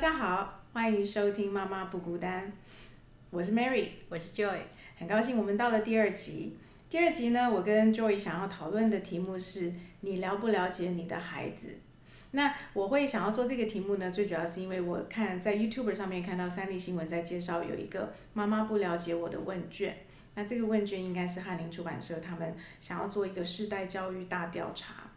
大家好，欢迎收听《妈妈不孤单》，我是 Mary，我是 Joy，很高兴我们到了第二集。第二集呢，我跟 Joy 想要讨论的题目是你了不了解你的孩子？那我会想要做这个题目呢，最主要是因为我看在 YouTube 上面看到三立新闻在介绍有一个妈妈不了解我的问卷，那这个问卷应该是翰林出版社他们想要做一个世代教育大调查。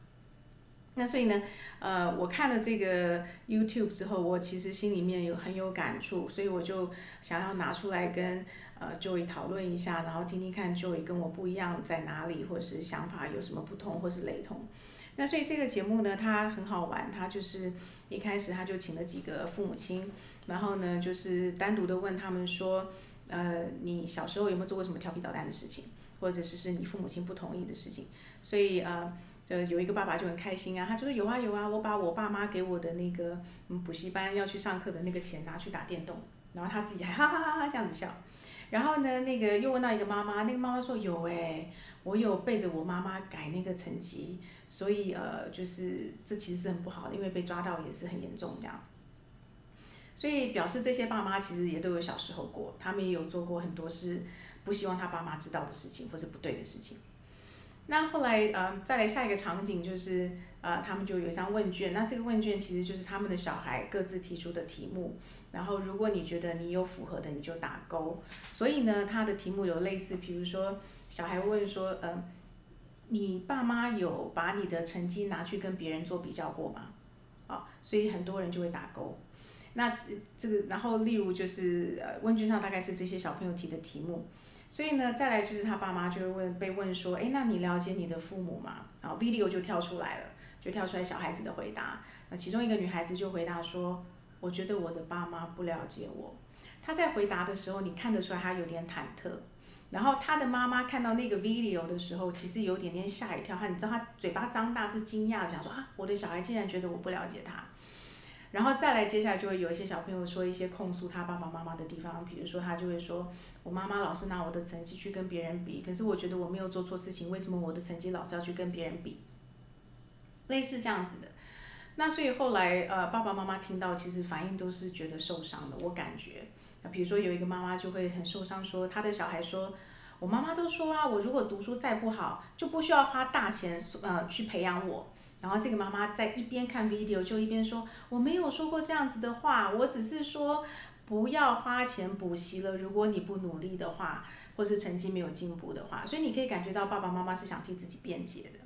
那所以呢，呃，我看了这个 YouTube 之后，我其实心里面有很有感触，所以我就想要拿出来跟呃 Joey 讨论一下，然后听听看 Joey 跟我不一样在哪里，或者是想法有什么不同或是雷同。那所以这个节目呢，它很好玩，它就是一开始他就请了几个父母亲，然后呢就是单独的问他们说，呃，你小时候有没有做过什么调皮捣蛋的事情，或者是是你父母亲不同意的事情？所以呃。就有一个爸爸就很开心啊，他就说有啊有啊，我把我爸妈给我的那个嗯补习班要去上课的那个钱拿去打电动，然后他自己还哈哈哈哈这样子笑。然后呢，那个又问到一个妈妈，那个妈妈说有哎，我有背着我妈妈改那个成绩，所以呃就是这其实是很不好的，因为被抓到也是很严重这样。所以表示这些爸妈其实也都有小时候过，他们也有做过很多是不希望他爸妈知道的事情或者不对的事情。那后来呃，再来下一个场景就是呃，他们就有一张问卷，那这个问卷其实就是他们的小孩各自提出的题目，然后如果你觉得你有符合的，你就打勾。所以呢，他的题目有类似，比如说小孩问说，呃，你爸妈有把你的成绩拿去跟别人做比较过吗？啊，所以很多人就会打勾。那这这个，然后例如就是呃，问卷上大概是这些小朋友提的题目。所以呢，再来就是他爸妈就会问，被问说，哎，那你了解你的父母吗？然后 video 就跳出来了，就跳出来小孩子的回答。那其中一个女孩子就回答说，我觉得我的爸妈不了解我。她在回答的时候，你看得出来她有点忐忑。然后她的妈妈看到那个 video 的时候，其实有点点吓一跳，她你知道她嘴巴张大是惊讶的，想说啊，我的小孩竟然觉得我不了解他。然后再来，接下来就会有一些小朋友说一些控诉他爸爸妈妈的地方，比如说他就会说，我妈妈老是拿我的成绩去跟别人比，可是我觉得我没有做错事情，为什么我的成绩老是要去跟别人比？类似这样子的，那所以后来呃爸爸妈妈听到，其实反应都是觉得受伤的，我感觉，那比如说有一个妈妈就会很受伤，说她的小孩说，我妈妈都说啊，我如果读书再不好，就不需要花大钱呃去培养我。然后这个妈妈在一边看 video 就一边说：“我没有说过这样子的话，我只是说不要花钱补习了。如果你不努力的话，或是成绩没有进步的话，所以你可以感觉到爸爸妈妈是想替自己辩解的。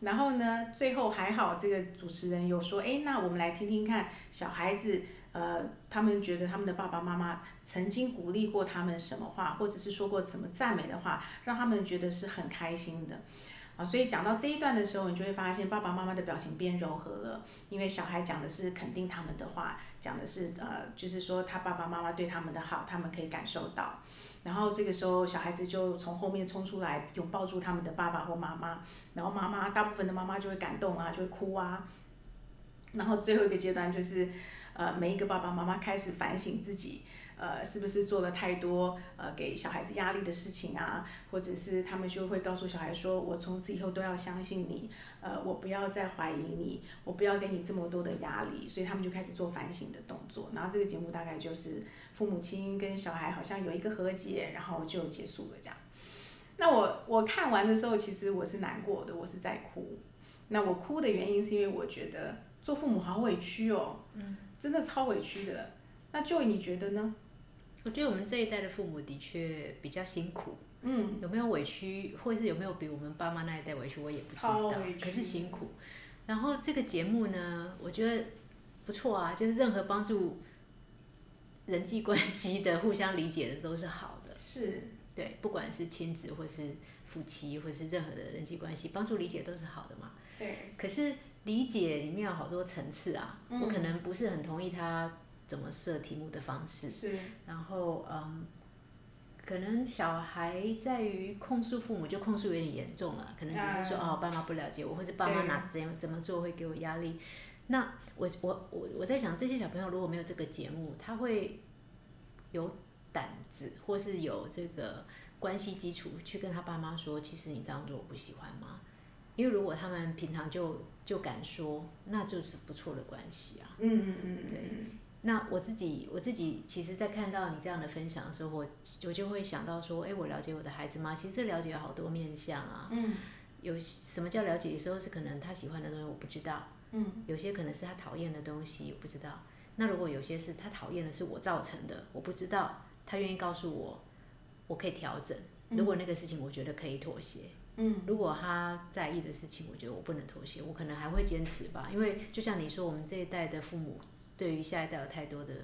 然后呢，最后还好这个主持人有说：哎，那我们来听听看小孩子，呃，他们觉得他们的爸爸妈妈曾经鼓励过他们什么话，或者是说过什么赞美的话，让他们觉得是很开心的。”啊，所以讲到这一段的时候，你就会发现爸爸妈妈的表情变柔和了，因为小孩讲的是肯定他们的话，讲的是呃，就是说他爸爸妈妈对他们的好，他们可以感受到。然后这个时候，小孩子就从后面冲出来，拥抱住他们的爸爸或妈妈，然后妈妈大部分的妈妈就会感动啊，就会哭啊。然后最后一个阶段就是，呃，每一个爸爸妈妈开始反省自己。呃，是不是做了太多呃给小孩子压力的事情啊？或者是他们就会告诉小孩说：“我从此以后都要相信你，呃，我不要再怀疑你，我不要给你这么多的压力。”所以他们就开始做反省的动作。然后这个节目大概就是父母亲跟小孩好像有一个和解，然后就结束了这样。那我我看完的时候，其实我是难过的，我是在哭。那我哭的原因是因为我觉得做父母好委屈哦，嗯真的超委屈的。那 Joy 你觉得呢？我觉得我们这一代的父母的确比较辛苦，嗯，有没有委屈，或者是有没有比我们爸妈那一代委屈，我也不知道。可是辛苦。然后这个节目呢，我觉得不错啊，就是任何帮助人际关系的、互相理解的都是好的。是。对，不管是亲子，或是夫妻，或是任何的人际关系，帮助理解都是好的嘛。对。可是理解里面有好多层次啊，我可能不是很同意他。怎么设题目的方式，是，然后嗯，可能小孩在于控诉父母，就控诉有点严重了，可能只是说哦，爸妈不了解我，或者爸妈拿怎样怎么做会给我压力。那我我我我在想，这些小朋友如果没有这个节目，他会有胆子，或是有这个关系基础去跟他爸妈说，其实你这样做我不喜欢吗？因为如果他们平常就就敢说，那就是不错的关系啊。嗯嗯嗯，对。那我自己，我自己其实，在看到你这样的分享的时候，我我就会想到说，哎，我了解我的孩子吗？其实了解有好多面相啊。嗯。有什么叫了解？有时候是可能他喜欢的东西我不知道。嗯。有些可能是他讨厌的东西，我不知道。那如果有些是他讨厌的是我造成的，我不知道，他愿意告诉我，我可以调整。如果那个事情我觉得可以妥协。嗯。如果他在意的事情，我觉得我不能妥协，我可能还会坚持吧。因为就像你说，我们这一代的父母。对于下一代有太多的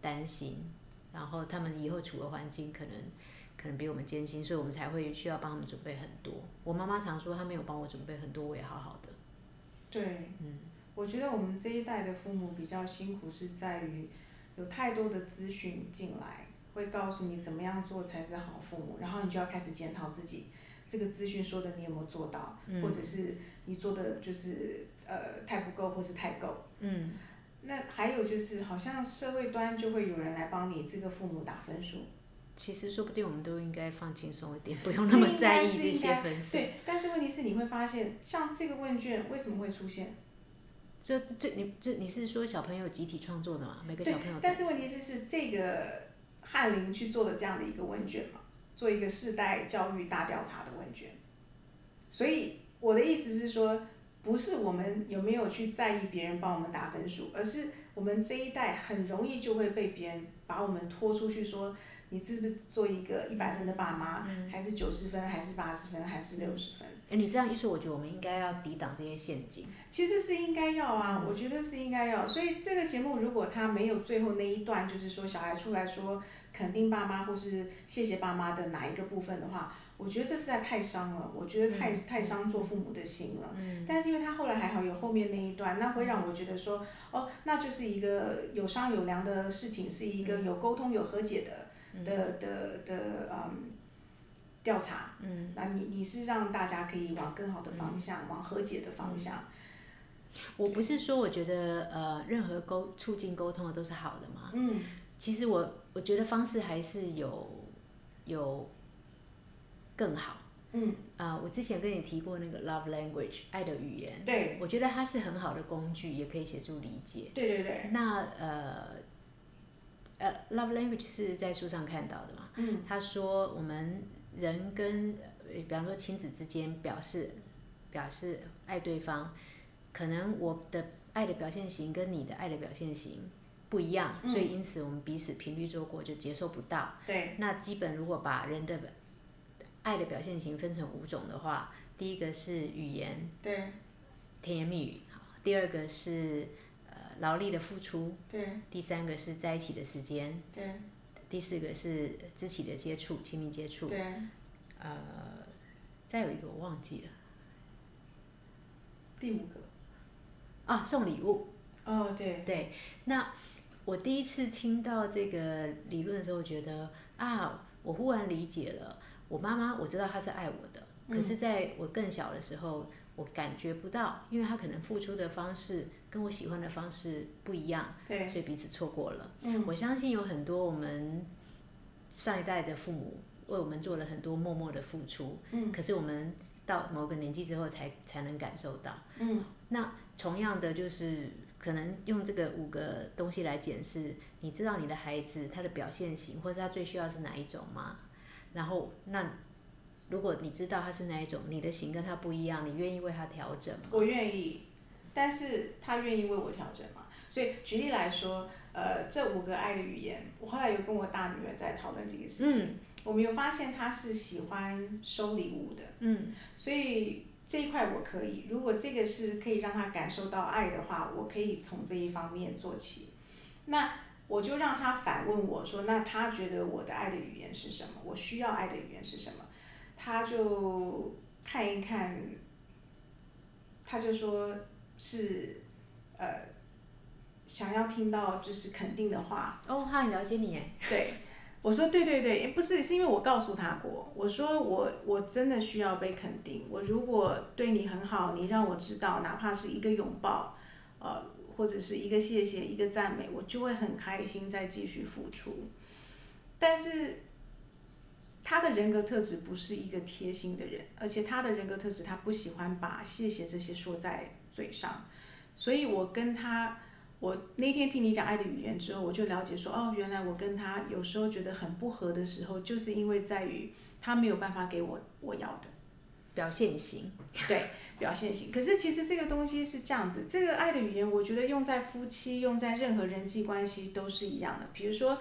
担心，然后他们以后处的环境可能可能比我们艰辛，所以我们才会需要帮他们准备很多。我妈妈常说，她没有帮我准备很多，我也好好的。对，嗯，我觉得我们这一代的父母比较辛苦，是在于有太多的资讯进来，会告诉你怎么样做才是好父母，然后你就要开始检讨自己，这个资讯说的你有没有做到，或者是你做的就是呃太不够，或是太够。嗯。那还有就是，好像社会端就会有人来帮你这个父母打分数。其实说不定我们都应该放轻松一点，不用那么在意这些分数。对，但是问题是你会发现，像这个问卷为什么会出现？这这你这你是说小朋友集体创作的吗？每个小朋友。但是问题是是这个翰林去做的这样的一个问卷嘛，做一个世代教育大调查的问卷。所以我的意思是说。不是我们有没有去在意别人帮我们打分数，而是我们这一代很容易就会被别人把我们拖出去说，你是不是做一个一百分的爸妈，还是九十分，还是八十分，还是六十分？哎，你这样一说，我觉得我们应该要抵挡这些陷阱。其实是应该要啊，我觉得是应该要。所以这个节目如果他没有最后那一段，就是说小孩出来说肯定爸妈或是谢谢爸妈的哪一个部分的话。我觉得这实在太伤了，我觉得太太伤做父母的心了。但是因为他后来还好有后面那一段，那会让我觉得说，哦，那就是一个有商有量的事情，是一个有沟通有和解的的的的嗯调查。嗯。那你你是让大家可以往更好的方向，往和解的方向。我不是说我觉得呃任何沟促进沟通的都是好的嘛。嗯。其实我我觉得方式还是有有。更好，嗯，啊，我之前跟你提过那个 love language 爱的语言，对，我觉得它是很好的工具，也可以协助理解。对对对。那呃，呃，love language 是在书上看到的嘛？嗯。他说我们人跟，比方说亲子之间表示表示爱对方，可能我的爱的表现型跟你的爱的表现型不一样，所以因此我们彼此频率做过就接受不到。对。那基本如果把人的爱的表现型分成五种的话，第一个是语言，对，甜言蜜语，第二个是呃劳力的付出，对。第三个是在一起的时间，对。第四个是肢体的接触，亲密接触，对。呃，再有一个我忘记了，第五个，啊，送礼物。哦，对。对，那我第一次听到这个理论的时候，我觉得啊，我忽然理解了。我妈妈我知道她是爱我的，可是在我更小的时候，我感觉不到，因为她可能付出的方式跟我喜欢的方式不一样，对，所以彼此错过了。嗯，我相信有很多我们上一代的父母为我们做了很多默默的付出，嗯，可是我们到某个年纪之后才才能感受到。嗯，那同样的就是可能用这个五个东西来检视，你知道你的孩子他的表现型或者他最需要是哪一种吗？然后，那如果你知道他是哪一种，你的型跟他不一样，你愿意为他调整吗？我愿意，但是他愿意为我调整吗？所以举例来说，呃，这五个爱的语言，我后来有跟我大女儿在讨论这个事情，我们有发现她是喜欢收礼物的，嗯，所以这一块我可以，如果这个是可以让她感受到爱的话，我可以从这一方面做起，那。我就让他反问我说：“那他觉得我的爱的语言是什么？我需要爱的语言是什么？”他就看一看，他就说是呃，想要听到就是肯定的话。哦，他很了解你哎。对，我说对对对，不是是因为我告诉他过，我说我我真的需要被肯定。我如果对你很好，你让我知道，哪怕是一个拥抱，呃。或者是一个谢谢，一个赞美，我就会很开心，再继续付出。但是他的人格特质不是一个贴心的人，而且他的人格特质，他不喜欢把谢谢这些说在嘴上。所以我跟他，我那天听你讲爱的语言之后，我就了解说，哦，原来我跟他有时候觉得很不合的时候，就是因为在于他没有办法给我我要的。表现型，对，表现型。可是其实这个东西是这样子，这个爱的语言，我觉得用在夫妻，用在任何人际关系都是一样的。比如说，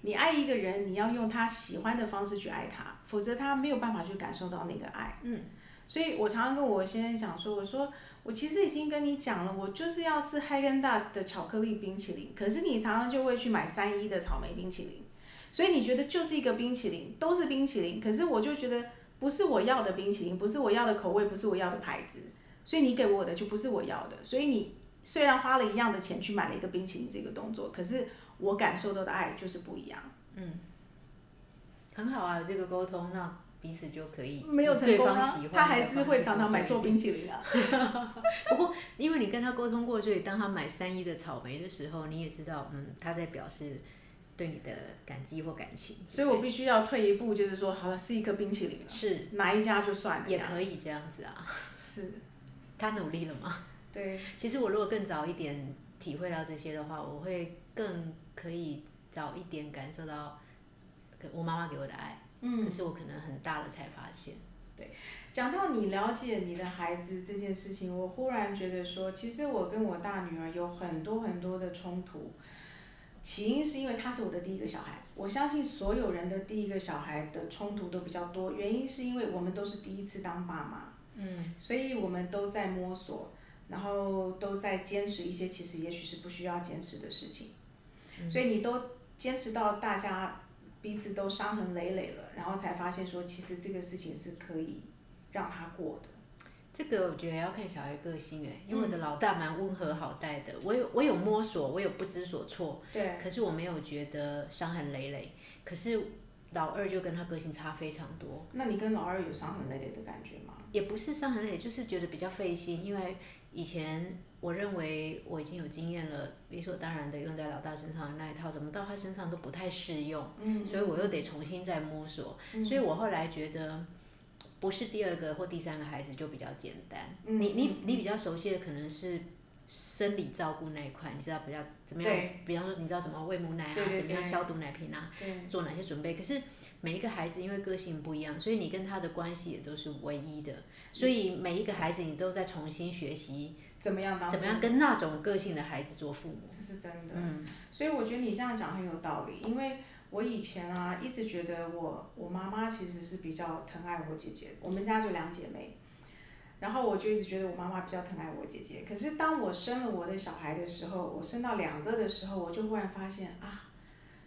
你爱一个人，你要用他喜欢的方式去爱他，否则他没有办法去感受到那个爱。嗯。所以我常常跟我先生讲说，我说我其实已经跟你讲了，我就是要吃 Hagen Dazs 的巧克力冰淇淋，可是你常常就会去买三一的草莓冰淇淋，所以你觉得就是一个冰淇淋，都是冰淇淋，可是我就觉得。不是我要的冰淇淋，不是我要的口味，不是我要的牌子，所以你给我的就不是我要的。所以你虽然花了一样的钱去买了一个冰淇淋这个动作，可是我感受到的爱就是不一样。嗯，很好啊，有这个沟通，那彼此就可以没有成功啊，他还是会常常买错冰淇淋啊。不过因为你跟他沟通过，所以当他买三一的草莓的时候，你也知道，嗯，他在表示。对你的感激或感情，所以我必须要退一步，就是说，好了，是一颗冰淇淋了，是哪一家就算了，也可以这样子啊。是，他努力了吗？对。其实我如果更早一点体会到这些的话，我会更可以早一点感受到我妈妈给我的爱。嗯。可是我可能很大了才发现。对，讲到你了解你的孩子这件事情，我忽然觉得说，其实我跟我大女儿有很多很多的冲突。起因是因为他是我的第一个小孩，我相信所有人的第一个小孩的冲突都比较多，原因是因为我们都是第一次当爸妈，嗯，所以我们都在摸索，然后都在坚持一些其实也许是不需要坚持的事情，所以你都坚持到大家彼此都伤痕累累了，然后才发现说其实这个事情是可以让他过的。这个我觉得要看小孩个性哎，因为我的老大蛮温和好带的，我有我有摸索，我有不知所措，对，可是我没有觉得伤痕累累。可是老二就跟他个性差非常多。那你跟老二有伤痕累累的感觉吗？也不是伤痕累累，就是觉得比较费心，因为以前我认为我已经有经验了，理所当然的用在老大身上的那一套，怎么到他身上都不太适用，嗯，所以我又得重新再摸索，所以我后来觉得。不是第二个或第三个孩子就比较简单。你你你比较熟悉的可能是生理照顾那一块，你知道比较怎么样？比方说你知道怎么喂母奶啊，怎么样消毒奶瓶啊，做哪些准备？可是每一个孩子因为个性不一样，所以你跟他的关系也都是唯一的。所以每一个孩子你都在重新学习怎么样当怎么样跟那种个性的孩子做父母。这是真的。嗯。所以我觉得你这样讲很有道理，因为。我以前啊，一直觉得我我妈妈其实是比较疼爱我姐姐，我们家就两姐妹，然后我就一直觉得我妈妈比较疼爱我姐姐。可是当我生了我的小孩的时候，我生到两个的时候，我就忽然发现啊，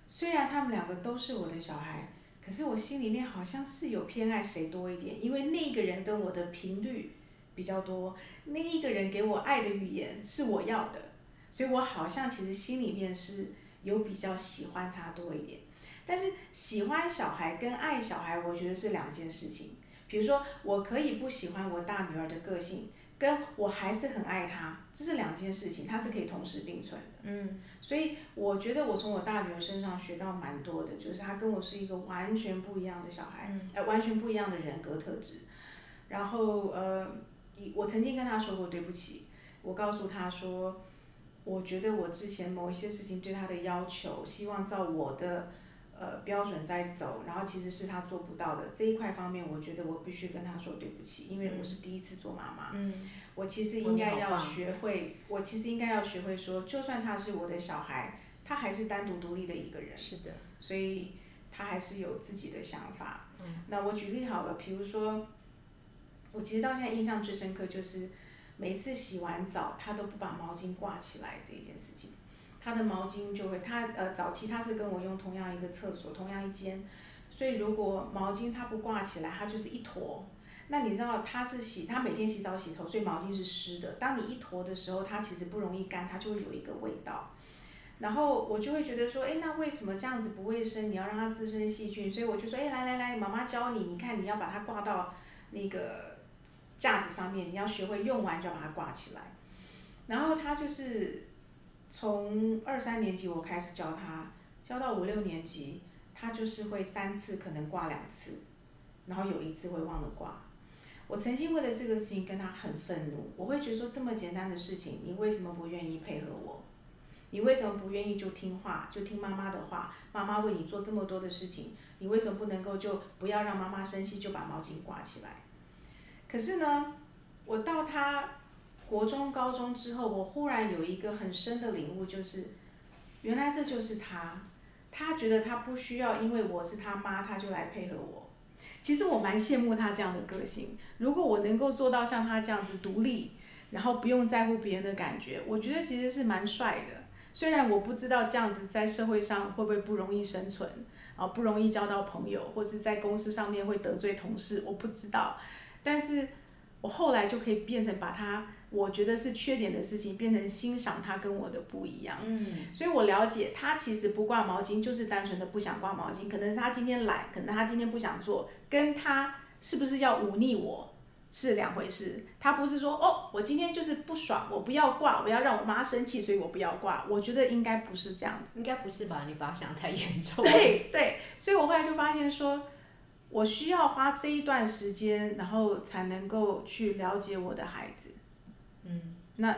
虽然他们两个都是我的小孩，可是我心里面好像是有偏爱谁多一点，因为那个人跟我的频率比较多，那一个人给我爱的语言是我要的，所以我好像其实心里面是有比较喜欢他多一点。但是喜欢小孩跟爱小孩，我觉得是两件事情。比如说，我可以不喜欢我大女儿的个性，跟我还是很爱她，这是两件事情，它是可以同时并存的。嗯。所以我觉得我从我大女儿身上学到蛮多的，就是她跟我是一个完全不一样的小孩，呃，完全不一样的人格特质。然后呃，我曾经跟她说过对不起，我告诉她说，我觉得我之前某一些事情对她的要求，希望照我的。呃，标准在走，然后其实是他做不到的。这一块方面，我觉得我必须跟他说对不起，因为我是第一次做妈妈，我其实应该要学会，我其实应该要学会说，就算他是我的小孩，他还是单独独立的一个人，是的，所以他还是有自己的想法。嗯。那我举例好了，比如说，我其实到现在印象最深刻就是，每次洗完澡，他都不把毛巾挂起来这一件事情。他的毛巾就会，他呃早期他是跟我用同样一个厕所，同样一间，所以如果毛巾他不挂起来，他就是一坨。那你知道他是洗，他每天洗澡洗头，所以毛巾是湿的。当你一坨的时候，它其实不容易干，它就会有一个味道。然后我就会觉得说，哎，那为什么这样子不卫生？你要让它滋生细菌，所以我就说，哎，来来来，妈妈教你，你看你要把它挂到那个架子上面，你要学会用完就要把它挂起来。然后他就是。从二三年级我开始教他，教到五六年级，他就是会三次可能挂两次，然后有一次会忘了挂。我曾经为了这个事情跟他很愤怒，我会觉得说这么简单的事情，你为什么不愿意配合我？你为什么不愿意就听话，就听妈妈的话？妈妈为你做这么多的事情，你为什么不能够就不要让妈妈生气，就把毛巾挂起来？可是呢，我到他国中、高中之后，我忽然有一个很深的领悟，就是原来这就是他，他觉得他不需要，因为我是他妈，他就来配合我。其实我蛮羡慕他这样的个性。如果我能够做到像他这样子独立，然后不用在乎别人的感觉，我觉得其实是蛮帅的。虽然我不知道这样子在社会上会不会不容易生存，啊，不容易交到朋友，或是在公司上面会得罪同事，我不知道。但是我后来就可以变成把他我觉得是缺点的事情，变成欣赏他跟我的不一样。嗯，所以我了解他其实不挂毛巾，就是单纯的不想挂毛巾，可能是他今天懒，可能他今天不想做，跟他是不是要忤逆我是两回事。他不是说哦，我今天就是不爽，我不要挂，我要让我妈生气，所以我不要挂。我觉得应该不是这样子。应该不是吧？你把它想太严重。对对，所以我后来就发现说。我需要花这一段时间，然后才能够去了解我的孩子。嗯。那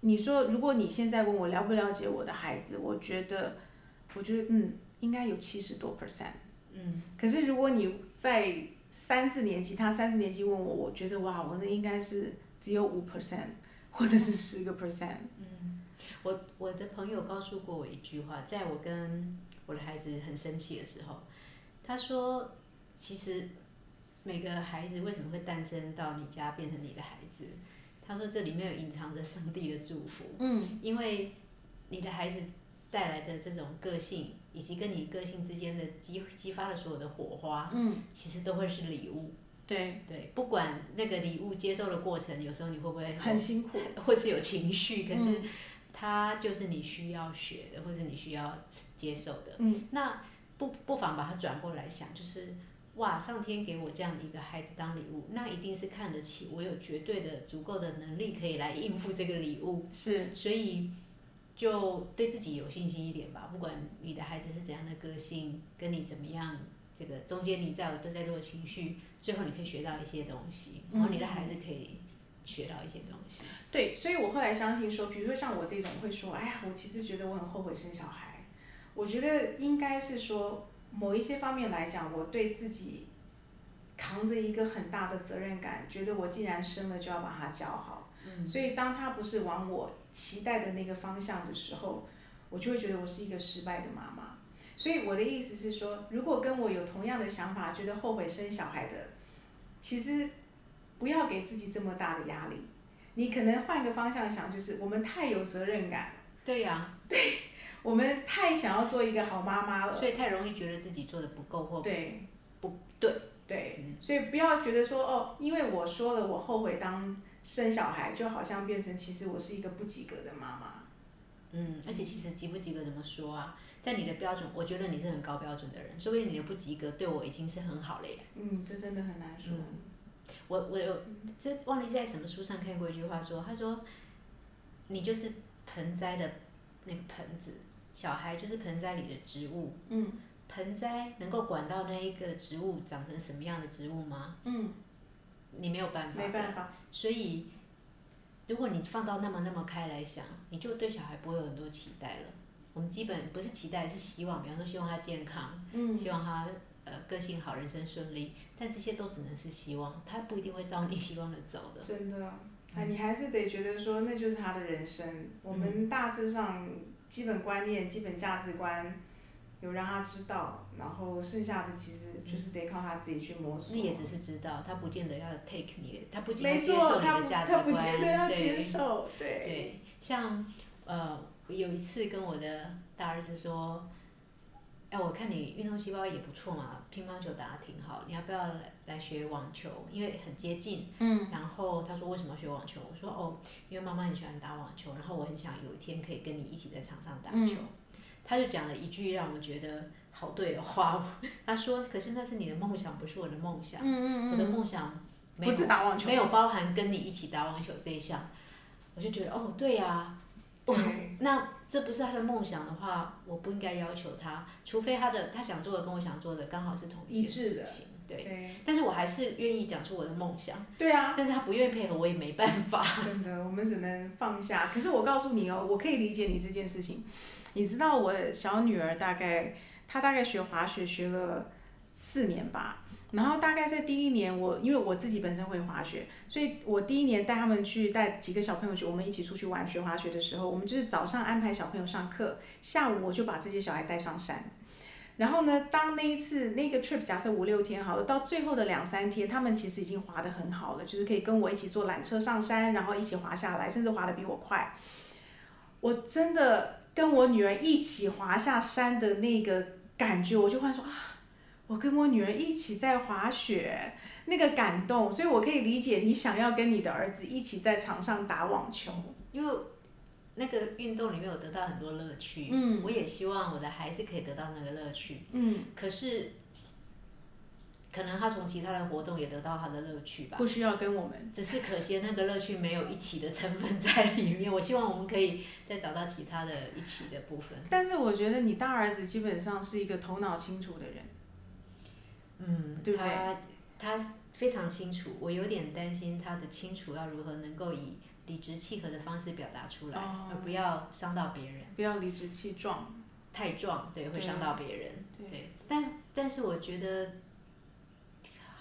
你说，如果你现在问我了不了解我的孩子，我觉得，我觉得嗯，应该有七十多 percent。嗯。可是如果你在三四年级，他三四年级问我，我觉得哇，我那应该是只有五 percent，或者是十个 percent。嗯。我我的朋友告诉过我一句话，在我跟我的孩子很生气的时候，他说。其实，每个孩子为什么会诞生到你家变成你的孩子？他说这里面有隐藏着上帝的祝福。嗯。因为你的孩子带来的这种个性，以及跟你个性之间的激激发的所有的火花，嗯，其实都会是礼物。对。对，不管那个礼物接受的过程，有时候你会不会很辛苦，或是有情绪，可是它就是你需要学的，或者你需要接受的。嗯。那不不妨把它转过来想，就是。哇！上天给我这样的一个孩子当礼物，那一定是看得起我，有绝对的足够的能力可以来应付这个礼物。是。所以，就对自己有信心一点吧。不管你的孩子是怎样的个性，跟你怎么样，这个中间你在都在做情绪，最后你可以学到一些东西，然后你的孩子可以学到一些东西。对，所以我后来相信说，比如说像我这种会说，哎呀，我其实觉得我很后悔生小孩。我觉得应该是说。某一些方面来讲，我对自己扛着一个很大的责任感，觉得我既然生了，就要把它教好。嗯。所以，当他不是往我期待的那个方向的时候，我就会觉得我是一个失败的妈妈。所以，我的意思是说，如果跟我有同样的想法，觉得后悔生小孩的，其实不要给自己这么大的压力。你可能换个方向想，就是我们太有责任感。对呀。对。我们太想要做一个好妈妈了，所以太容易觉得自己做的不够或对不对对，所以不要觉得说哦，因为我说了我后悔当生小孩，就好像变成其实我是一个不及格的妈妈。嗯，而且其实及不及格怎么说啊？在你的标准，我觉得你是很高标准的人，说不定你的不及格对我已经是很好了耶。嗯，这真的很难说。我我有这忘记在什么书上看过一句话，说他说，你就是盆栽的那个盆子。小孩就是盆栽里的植物，嗯，盆栽能够管到那一个植物长成什么样的植物吗？嗯，你没有办法，没办法。所以，如果你放到那么那么开来想，你就对小孩不会有很多期待了。我们基本不是期待，是希望，比方说希望他健康，嗯，希望他呃个性好，人生顺利。但这些都只能是希望，他不一定会照你希望的走的。真的，哎，你还是得觉得说，那就是他的人生。我们大致上。基本观念、基本价值观，有让他知道，然后剩下的其实就是得靠他自己去摸索。那也只是知道，他不见得要 take 你，他不见得接受你的价值观。他不见得要接受，对。对，像呃，有一次跟我的大儿子说，哎，我看你运动细胞也不错嘛，乒乓球打得挺好，你要不要来来学网球？因为很接近。嗯。然后他说为什么要学网球？我说哦，因为妈妈很喜欢打网球，然后我很想有一天可以跟你一起在场上打球。他就讲了一句让我觉得好对的话，他说：“可是那是你的梦想，不是我的梦想。嗯嗯我的梦想没有没有包含跟你一起打网球这一项。”我就觉得哦，对呀。对。那这不是他的梦想的话，我不应该要求他，除非他的他想做的跟我想做的刚好是同一件事情。对。但是我还是愿意讲出我的梦想。对啊。但是他不愿意配合，我也没办法。真的，我们只能放下。可是我告诉你哦，我可以理解你这件事情。你知道我小女儿大概，她大概学滑雪学了四年吧。然后大概在第一年，我因为我自己本身会滑雪，所以我第一年带他们去带几个小朋友去，我们一起出去玩学滑雪的时候，我们就是早上安排小朋友上课，下午我就把这些小孩带上山。然后呢，当那一次那个 trip 假设五六天好了，到最后的两三天，他们其实已经滑得很好了，就是可以跟我一起坐缆车上山，然后一起滑下来，甚至滑得比我快。我真的跟我女儿一起滑下山的那个感觉，我就会说啊。我跟我女儿一起在滑雪，那个感动，所以我可以理解你想要跟你的儿子一起在场上打网球，因为那个运动里面有得到很多乐趣。嗯，我也希望我的孩子可以得到那个乐趣。嗯，可是可能他从其他的活动也得到他的乐趣吧。不需要跟我们。只是可惜那个乐趣没有一起的成分在里面。我希望我们可以再找到其他的一起的部分。但是我觉得你大儿子基本上是一个头脑清楚的人。嗯，他他非常清楚，我有点担心他的清楚要如何能够以理直气和的方式表达出来，而不要伤到别人。不要理直气壮，太壮，对，会伤到别人。对，但但是我觉得，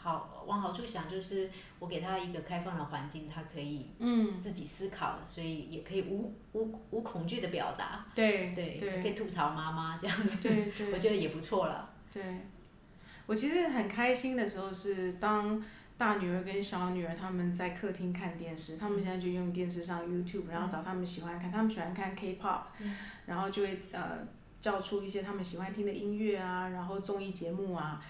好往好处想，就是我给他一个开放的环境，他可以嗯自己思考，所以也可以无无无恐惧的表达。对对，可以吐槽妈妈这样子，对对，我觉得也不错了。对。我其实很开心的时候是当大女儿跟小女儿他们在客厅看电视，他们现在就用电视上 YouTube，然后找他们喜欢看，他们喜欢看 K-pop，然后就会呃叫出一些他们喜欢听的音乐啊，然后综艺节目啊，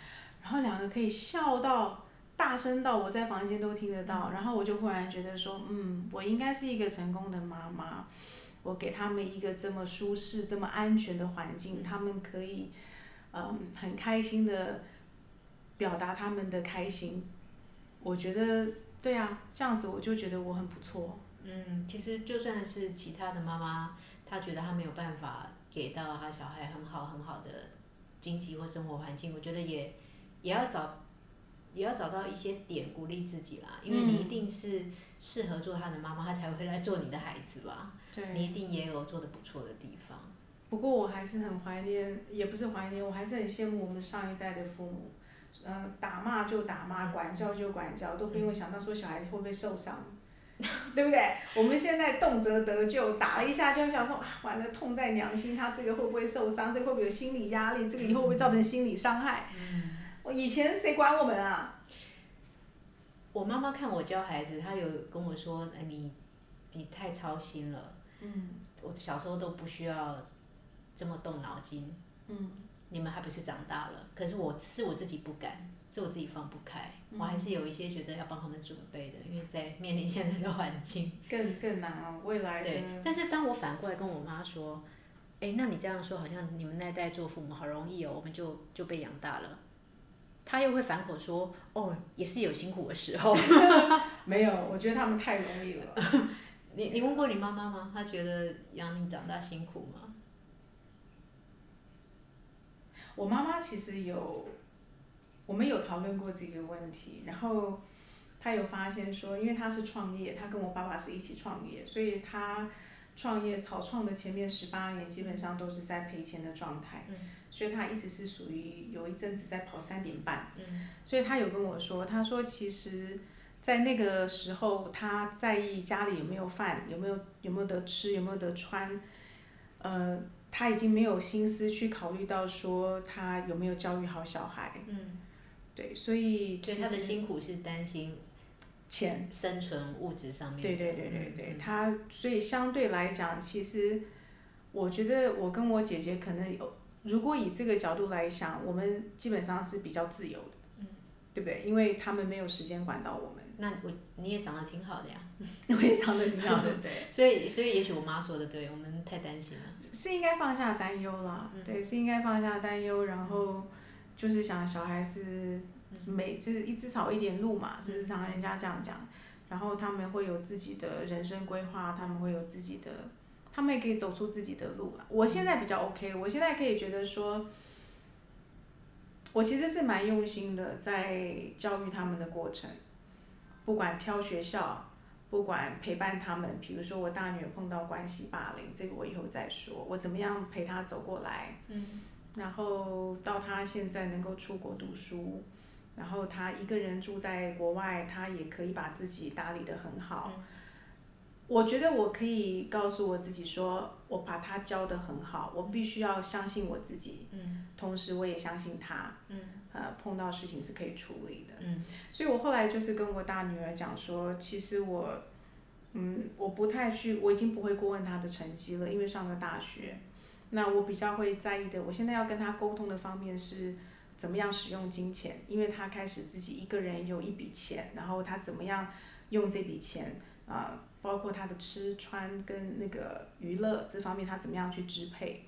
然后两个可以笑到大声到我在房间都听得到，然后我就忽然觉得说，嗯，我应该是一个成功的妈妈，我给他们一个这么舒适、这么安全的环境，他们可以嗯很开心的。表达他们的开心，我觉得对啊，这样子我就觉得我很不错。嗯，其实就算是其他的妈妈，她觉得她没有办法给到她小孩很好很好的经济或生活环境，我觉得也也要找也要找到一些点鼓励自己啦，因为你一定是适合做她的妈妈，她才会来做你的孩子吧。对。你一定也有做的不错的地方。不过我还是很怀念，也不是怀念，我还是很羡慕我们上一代的父母。嗯，打骂就打骂，管教就管教，都不用想到说小孩子会不会受伤，对不对？我们现在动辄得救，打了一下就想说，啊，完了痛在娘心，他这个会不会受伤？这会不会有心理压力？这个以后会不会造成心理伤害？我以前谁管我们啊？我妈妈看我教孩子，她有跟我说，哎，你你太操心了。嗯。我小时候都不需要这么动脑筋。嗯。你们还不是长大了？可是我是我自己不敢，是我自己放不开。我还是有一些觉得要帮他们准备的，因为在面临现在的环境，更更难哦。未来对，但是当我反过来跟我妈说：“哎，那你这样说，好像你们那代做父母好容易哦，我们就就被养大了。”她又会反口说：“哦，也是有辛苦的时候。”没有，我觉得他们太容易了。你你问过你妈妈吗？她觉得养你长大辛苦吗？我妈妈其实有，我们有讨论过这个问题，然后她有发现说，因为她是创业，她跟我爸爸是一起创业，所以她创业草创的前面十八年基本上都是在赔钱的状态，所以她一直是属于有一阵子在跑三点半，所以她有跟我说，她说其实，在那个时候，她在意家里有没有饭，有没有有没有得吃，有没有得穿，呃。他已经没有心思去考虑到说他有没有教育好小孩，嗯，对，所以其实他的辛苦是担心钱生存物质上面。对对对对对，他所以相对来讲，其实我觉得我跟我姐姐可能有，如果以这个角度来想，我们基本上是比较自由的，嗯，对不对？因为他们没有时间管到我们。那我你也长得挺好的呀，我也长得挺好的，对。所以所以也许我妈说的对，我们太担心了。是应该放下担忧啦，对，是应该放下担忧，然后就是想小孩是每就是一枝草一点路嘛，是不是？常人家这样讲？然后他们会有自己的人生规划，他们会有自己的，他们也可以走出自己的路了。我现在比较 OK，我现在可以觉得说，我其实是蛮用心的，在教育他们的过程，不管挑学校，不管陪伴他们，比如说我大女儿碰到关系霸凌，这个我以后再说，我怎么样陪她走过来，嗯，然后到她现在能够出国读书，然后她一个人住在国外，她也可以把自己打理得很好。我觉得我可以告诉我自己说，我把她教得很好，我必须要相信我自己，嗯，同时我也相信她，嗯，呃，碰到事情是可以处理的，嗯，所以我后来就是跟我大女儿讲说，其实我，嗯，我不太去，我已经不会过问她的成绩了，因为上了大学，那我比较会在意的，我现在要跟她沟通的方面是怎么样使用金钱，因为她开始自己一个人有一笔钱，然后她怎么样用这笔钱啊。包括她的吃穿跟那个娱乐这方面，她怎么样去支配？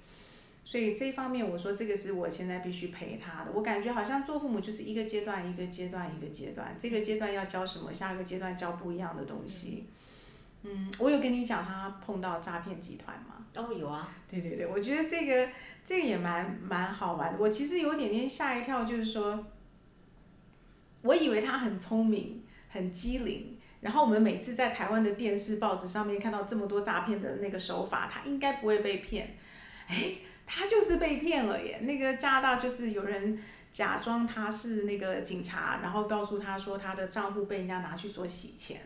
所以这方面，我说这个是我现在必须陪他的。我感觉好像做父母就是一个阶段一个阶段一个阶段，这个阶段要教什么，下一个阶段教不一样的东西。嗯，我有跟你讲他碰到诈骗集团吗？哦，有啊。对对对，我觉得这个这个也蛮蛮好玩的。我其实有点点吓一跳，就是说，我以为他很聪明，很机灵。然后我们每次在台湾的电视、报纸上面看到这么多诈骗的那个手法，他应该不会被骗，哎，他就是被骗了耶！那个加拿大就是有人假装他是那个警察，然后告诉他说他的账户被人家拿去做洗钱，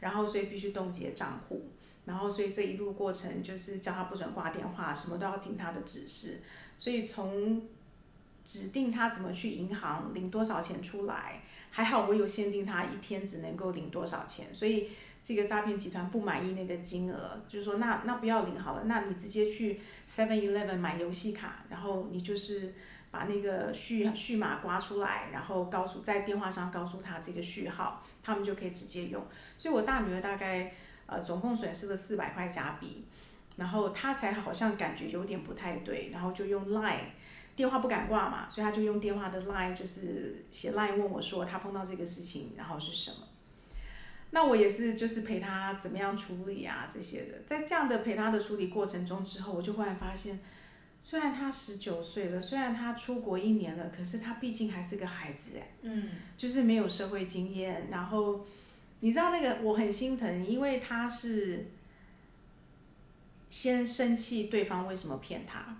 然后所以必须冻结账户，然后所以这一路过程就是叫他不准挂电话，什么都要听他的指示，所以从指定他怎么去银行领多少钱出来。还好我有限定，他一天只能够领多少钱，所以这个诈骗集团不满意那个金额，就是说那那不要领好了，那你直接去 Seven Eleven 买游戏卡，然后你就是把那个序序码刮出来，然后告诉在电话上告诉他这个序号，他们就可以直接用。所以我大女儿大概呃总共损失了四百块加币，然后她才好像感觉有点不太对，然后就用 Line。电话不敢挂嘛，所以他就用电话的 line 就是写 line 问我说他碰到这个事情，然后是什么？那我也是就是陪他怎么样处理啊这些的，在这样的陪他的处理过程中之后，我就忽然发现，虽然他十九岁了，虽然他出国一年了，可是他毕竟还是个孩子哎，嗯，就是没有社会经验，然后你知道那个我很心疼，因为他是先生气对方为什么骗他。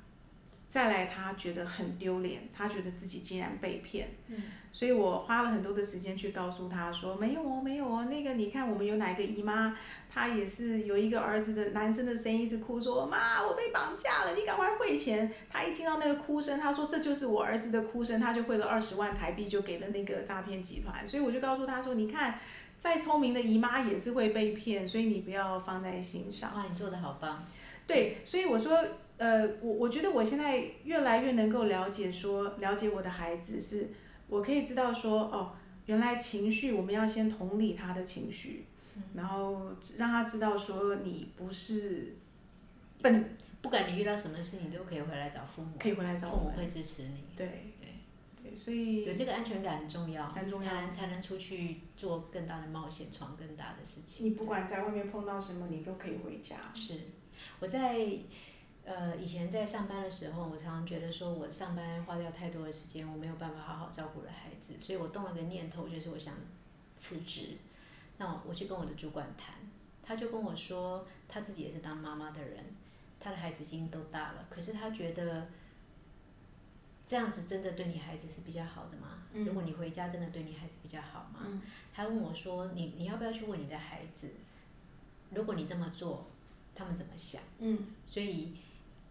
再来，他觉得很丢脸，他觉得自己竟然被骗，嗯所以我花了很多的时间去告诉他说，没有哦，没有哦，那个你看我们有哪个姨妈，她也是有一个儿子的男生的声音一直哭说，妈，我被绑架了，你赶快汇钱。他一听到那个哭声，他说这就是我儿子的哭声，他就汇了二十万台币就给了那个诈骗集团，所以我就告诉他说，你看，再聪明的姨妈也是会被骗，所以你不要放在心上。哇，你做的好棒。对，所以我说。呃，我我觉得我现在越来越能够了解，说了解我的孩子，是我可以知道说，哦，原来情绪我们要先同理他的情绪，然后让他知道说你不是笨，不管你遇到什么事情都可以回来找父母，可以回来找父母会支持你，对对对，所以有这个安全感很重要，很重要，才能才能出去做更大的冒险，闯更大的事情。你不管在外面碰到什么，你都可以回家。是，我在。呃，以前在上班的时候，我常常觉得说，我上班花掉太多的时间，我没有办法好好照顾了孩子，所以我动了个念头，就是我想辞职。那我去跟我的主管谈，他就跟我说，他自己也是当妈妈的人，他的孩子已经都大了，可是他觉得这样子真的对你孩子是比较好的吗？如果你回家真的对你孩子比较好吗？他问我说，你你要不要去问你的孩子，如果你这么做，他们怎么想？嗯，所以。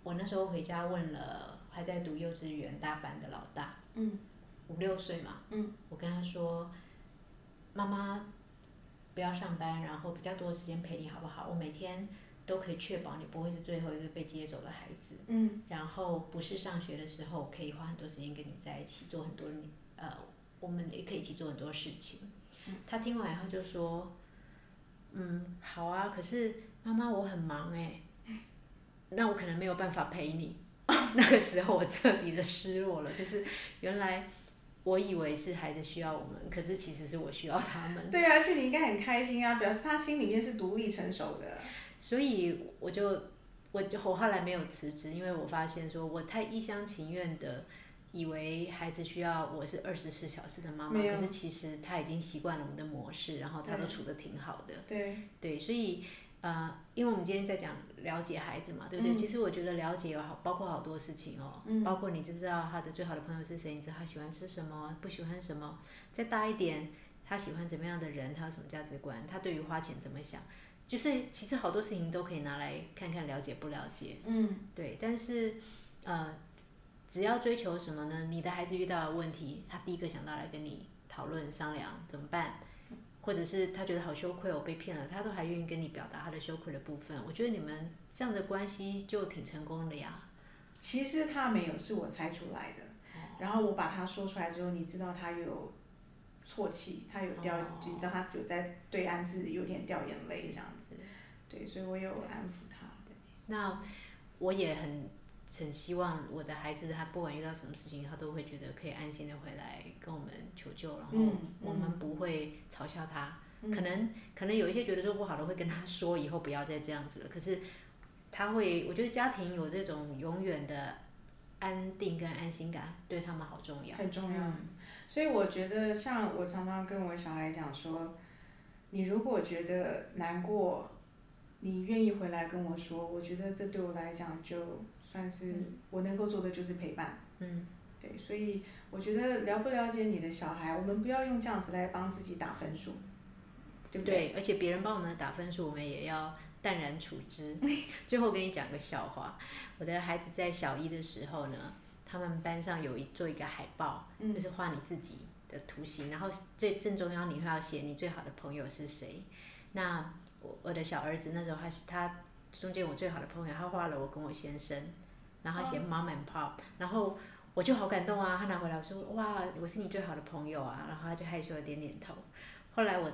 我那时候回家问了还在读幼稚园大班的老大，五六岁嘛，我跟他说：“妈妈不要上班，然后比较多的时间陪你好不好？我每天都可以确保你不会是最后一个被接走的孩子。然后不是上学的时候，可以花很多时间跟你在一起，做很多你呃，我们也可以一起做很多事情。”他听完以后就说：“嗯，好啊，可是妈妈我很忙哎。”那我可能没有办法陪你，那个时候我彻底的失落了，就是原来我以为是孩子需要我们，可是其实是我需要他们。对啊，而且你应该很开心啊，表示他心里面是独立成熟的。所以我就我就我后来没有辞职，因为我发现说我太一厢情愿的以为孩子需要我是二十四小时的妈妈，可是其实他已经习惯了我们的模式，然后他都处的挺好的。对，对，所以呃，因为我们今天在讲了解孩子嘛，对不对？嗯其实我觉得了解有好，包括好多事情哦，包括你知不知道他的最好的朋友是谁？你知道他喜欢吃什么，不喜欢什么？再大一点，他喜欢怎么样的人？他有什么价值观？他对于花钱怎么想？就是其实好多事情都可以拿来看看了解不了解。嗯，对，但是呃，只要追求什么呢？你的孩子遇到的问题，他第一个想到来跟你讨论商量怎么办，或者是他觉得好羞愧，我被骗了，他都还愿意跟你表达他的羞愧的部分。我觉得你们这样的关系就挺成功的呀。其实他没有，是我猜出来的。然后我把他说出来之后，你知道他有啜泣，他有掉，哦你知道他有在对岸是有点掉眼泪这样子。对，所以我有安抚他。那我也很很希望我的孩子，他不管遇到什么事情，他都会觉得可以安心的回来跟我们求救，然后嗯我们不会嘲笑他。可能可能有一些觉得做不好的会跟他说，以后不要再这样子了。可是他会，我觉得家庭有这种永远的安定跟安心感，对他们好重要。很重要。所以我觉得，像我常常跟我小孩讲说，你如果觉得难过，你愿意回来跟我说，我觉得这对我来讲就算是我能够做的就是陪伴。嗯，对，所以我觉得了不了解你的小孩，我们不要用这样子来帮自己打分数，对不对？对，而且别人帮我们打分数，我们也要淡然处之。最后跟你讲个笑话，我的孩子在小一的时候呢，他们班上有一做一个海报，就是画你自己的图形，然后最正中央你会要写你最好的朋友是谁。那我我的小儿子那时候他是他中间我最好的朋友，他画了我跟我先生，然后他写 mom and pop，然后我就好感动啊，他拿回来我说哇，我是你最好的朋友啊，然后他就害羞的点点头。后来我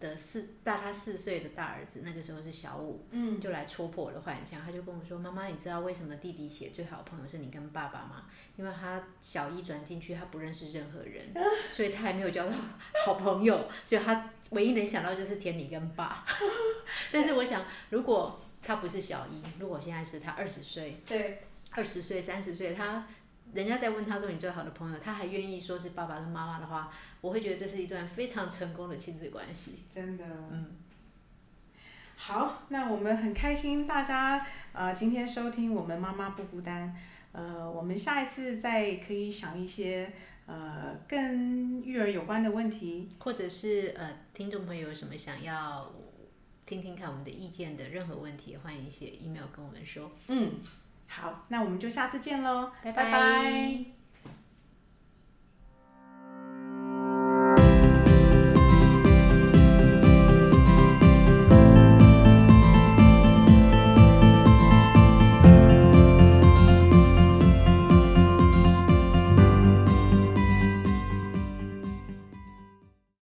的四大他四岁的大儿子，那个时候是小五，嗯，就来戳破我的幻想，他就跟我说：“妈妈，你知道为什么弟弟写最好的朋友是你跟爸爸吗？因为他小一转进去，他不认识任何人，所以他还没有交到好朋友，所以他唯一能想到就是填你跟爸。但是我想，如果他不是小一，如果现在是他二十岁，对，二十岁、三十岁，他人家在问他说你最好的朋友，他还愿意说是爸爸跟妈妈的话，我会觉得这是一段非常成功的亲子关系。真的。嗯，好，那我们很开心大家呃今天收听我们妈妈不孤单，呃，我们下一次再可以想一些呃跟育儿有关的问题。或者是呃，听众朋友有什么想要听听看我们的意见的任何问题，欢迎写 email 跟我们说。嗯，好，那我们就下次见喽，拜拜。拜